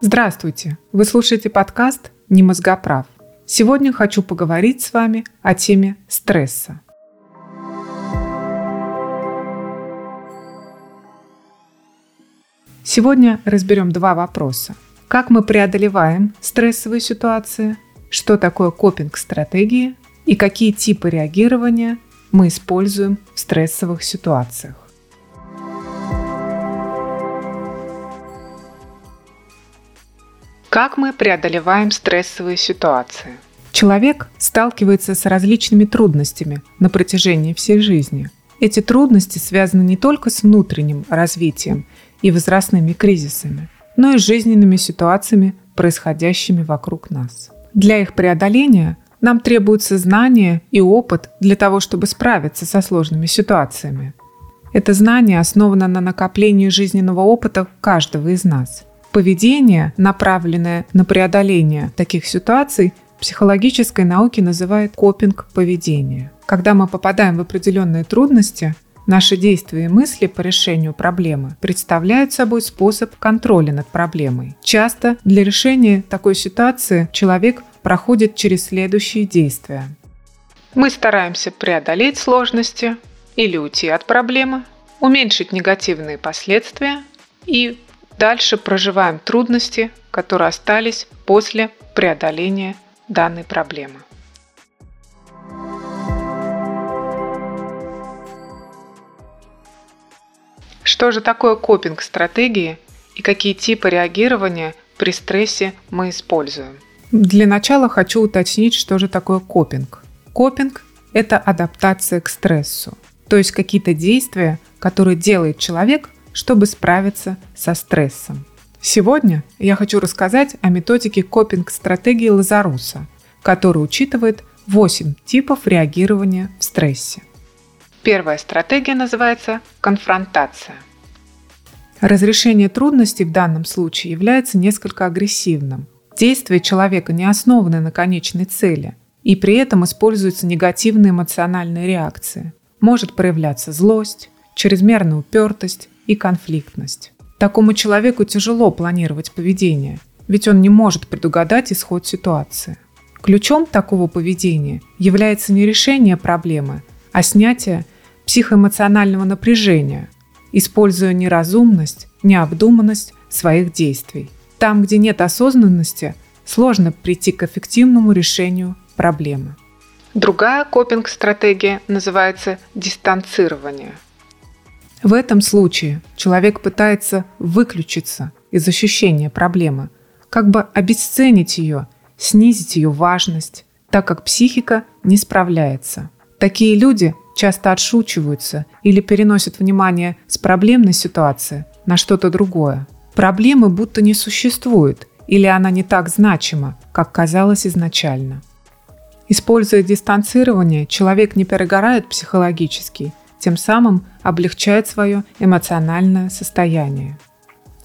Здравствуйте! Вы слушаете подкаст «Не мозгоправ». Сегодня хочу поговорить с вами о теме стресса. Сегодня разберем два вопроса. Как мы преодолеваем стрессовые ситуации, что такое копинг-стратегии и какие типы реагирования мы используем в стрессовых ситуациях. Как мы преодолеваем стрессовые ситуации? Человек сталкивается с различными трудностями на протяжении всей жизни. Эти трудности связаны не только с внутренним развитием и возрастными кризисами, но и с жизненными ситуациями, происходящими вокруг нас. Для их преодоления нам требуются знания и опыт для того, чтобы справиться со сложными ситуациями. Это знание основано на накоплении жизненного опыта каждого из нас. Поведение, направленное на преодоление таких ситуаций, в психологической науке называют копинг поведения. Когда мы попадаем в определенные трудности, наши действия и мысли по решению проблемы представляют собой способ контроля над проблемой. Часто для решения такой ситуации человек проходит через следующие действия. Мы стараемся преодолеть сложности или уйти от проблемы, уменьшить негативные последствия и Дальше проживаем трудности, которые остались после преодоления данной проблемы. Что же такое копинг-стратегии и какие типы реагирования при стрессе мы используем? Для начала хочу уточнить, что же такое копинг. Копинг – это адаптация к стрессу, то есть какие-то действия, которые делает человек, чтобы справиться со стрессом. Сегодня я хочу рассказать о методике копинг-стратегии Лазаруса, которая учитывает 8 типов реагирования в стрессе. Первая стратегия называется конфронтация. Разрешение трудностей в данном случае является несколько агрессивным. Действие человека не основано на конечной цели, и при этом используются негативные эмоциональные реакции. Может проявляться злость, чрезмерная упертость и конфликтность. Такому человеку тяжело планировать поведение, ведь он не может предугадать исход ситуации. Ключом такого поведения является не решение проблемы, а снятие психоэмоционального напряжения, используя неразумность, необдуманность своих действий. Там, где нет осознанности, сложно прийти к эффективному решению проблемы. Другая копинг-стратегия называется дистанцирование – в этом случае человек пытается выключиться из ощущения проблемы, как бы обесценить ее, снизить ее важность, так как психика не справляется. Такие люди часто отшучиваются или переносят внимание с проблемной ситуации на что-то другое. Проблемы будто не существует или она не так значима, как казалось изначально. Используя дистанцирование, человек не перегорает психологически тем самым облегчает свое эмоциональное состояние.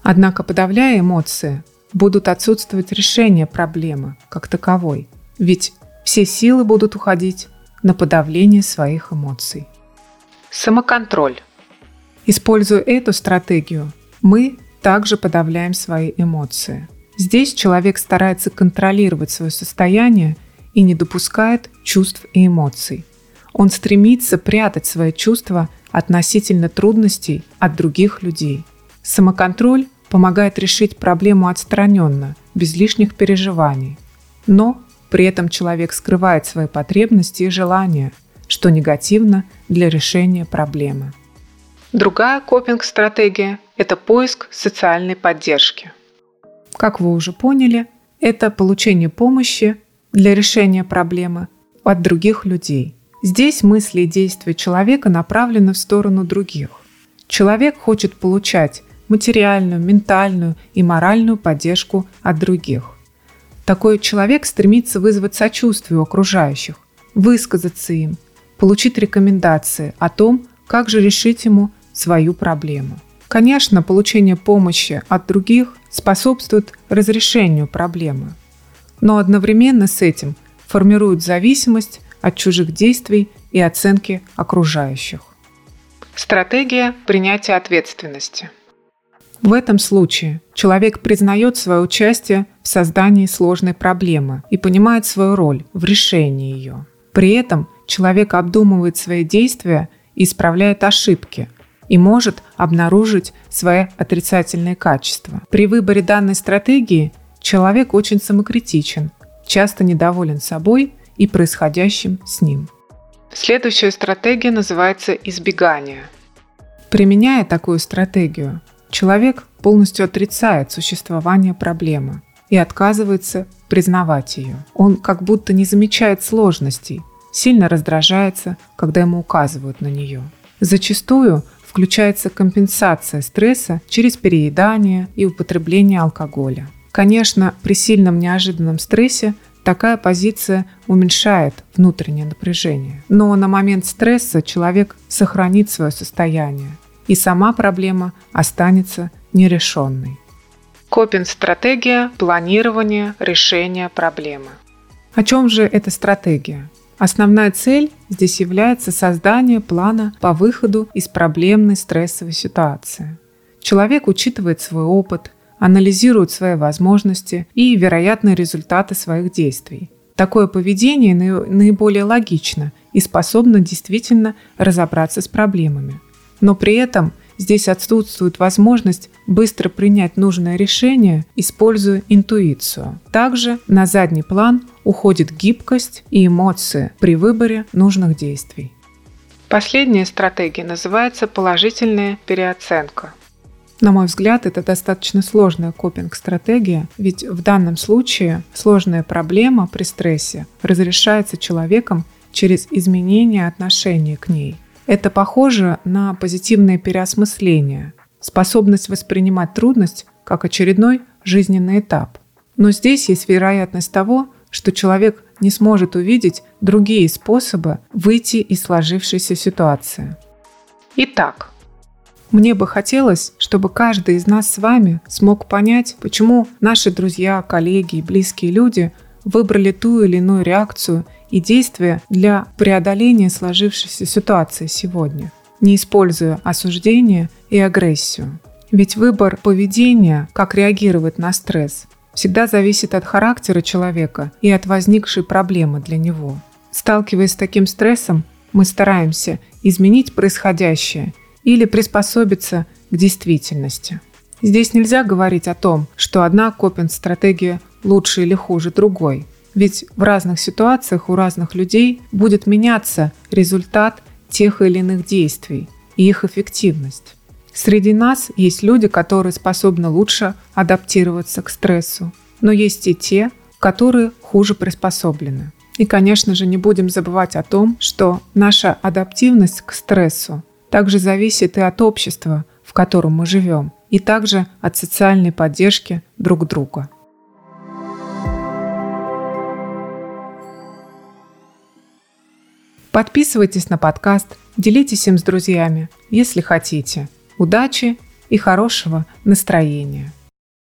Однако, подавляя эмоции, будут отсутствовать решения проблемы как таковой, ведь все силы будут уходить на подавление своих эмоций. Самоконтроль. Используя эту стратегию, мы также подавляем свои эмоции. Здесь человек старается контролировать свое состояние и не допускает чувств и эмоций – он стремится прятать свои чувства относительно трудностей от других людей. Самоконтроль помогает решить проблему отстраненно, без лишних переживаний. Но при этом человек скрывает свои потребности и желания, что негативно для решения проблемы. Другая копинг-стратегия – это поиск социальной поддержки. Как вы уже поняли, это получение помощи для решения проблемы от других людей – Здесь мысли и действия человека направлены в сторону других. Человек хочет получать материальную, ментальную и моральную поддержку от других. Такой человек стремится вызвать сочувствие у окружающих, высказаться им, получить рекомендации о том, как же решить ему свою проблему. Конечно, получение помощи от других способствует разрешению проблемы, но одновременно с этим формирует зависимость от чужих действий и оценки окружающих. Стратегия принятия ответственности. В этом случае человек признает свое участие в создании сложной проблемы и понимает свою роль в решении ее. При этом человек обдумывает свои действия и исправляет ошибки, и может обнаружить свои отрицательные качества. При выборе данной стратегии человек очень самокритичен, часто недоволен собой и происходящим с ним. Следующая стратегия называется избегание. Применяя такую стратегию, человек полностью отрицает существование проблемы и отказывается признавать ее. Он как будто не замечает сложностей, сильно раздражается, когда ему указывают на нее. Зачастую включается компенсация стресса через переедание и употребление алкоголя. Конечно, при сильном неожиданном стрессе такая позиция уменьшает внутреннее напряжение. Но на момент стресса человек сохранит свое состояние, и сама проблема останется нерешенной. Копинг-стратегия планирования решения проблемы. О чем же эта стратегия? Основная цель здесь является создание плана по выходу из проблемной стрессовой ситуации. Человек учитывает свой опыт, анализирует свои возможности и вероятные результаты своих действий. Такое поведение наиболее логично и способно действительно разобраться с проблемами. Но при этом здесь отсутствует возможность быстро принять нужное решение, используя интуицию. Также на задний план уходит гибкость и эмоции при выборе нужных действий. Последняя стратегия называется положительная переоценка. На мой взгляд, это достаточно сложная копинг-стратегия, ведь в данном случае сложная проблема при стрессе разрешается человеком через изменение отношения к ней. Это похоже на позитивное переосмысление, способность воспринимать трудность как очередной жизненный этап. Но здесь есть вероятность того, что человек не сможет увидеть другие способы выйти из сложившейся ситуации. Итак, мне бы хотелось, чтобы каждый из нас с вами смог понять, почему наши друзья, коллеги и близкие люди выбрали ту или иную реакцию и действия для преодоления сложившейся ситуации сегодня, не используя осуждение и агрессию. Ведь выбор поведения, как реагировать на стресс, всегда зависит от характера человека и от возникшей проблемы для него. Сталкиваясь с таким стрессом, мы стараемся изменить происходящее или приспособиться к действительности. Здесь нельзя говорить о том, что одна копинг-стратегия лучше или хуже другой. Ведь в разных ситуациях у разных людей будет меняться результат тех или иных действий и их эффективность. Среди нас есть люди, которые способны лучше адаптироваться к стрессу, но есть и те, которые хуже приспособлены. И, конечно же, не будем забывать о том, что наша адаптивность к стрессу также зависит и от общества, в котором мы живем, и также от социальной поддержки друг друга. Подписывайтесь на подкаст, делитесь им с друзьями, если хотите. Удачи и хорошего настроения!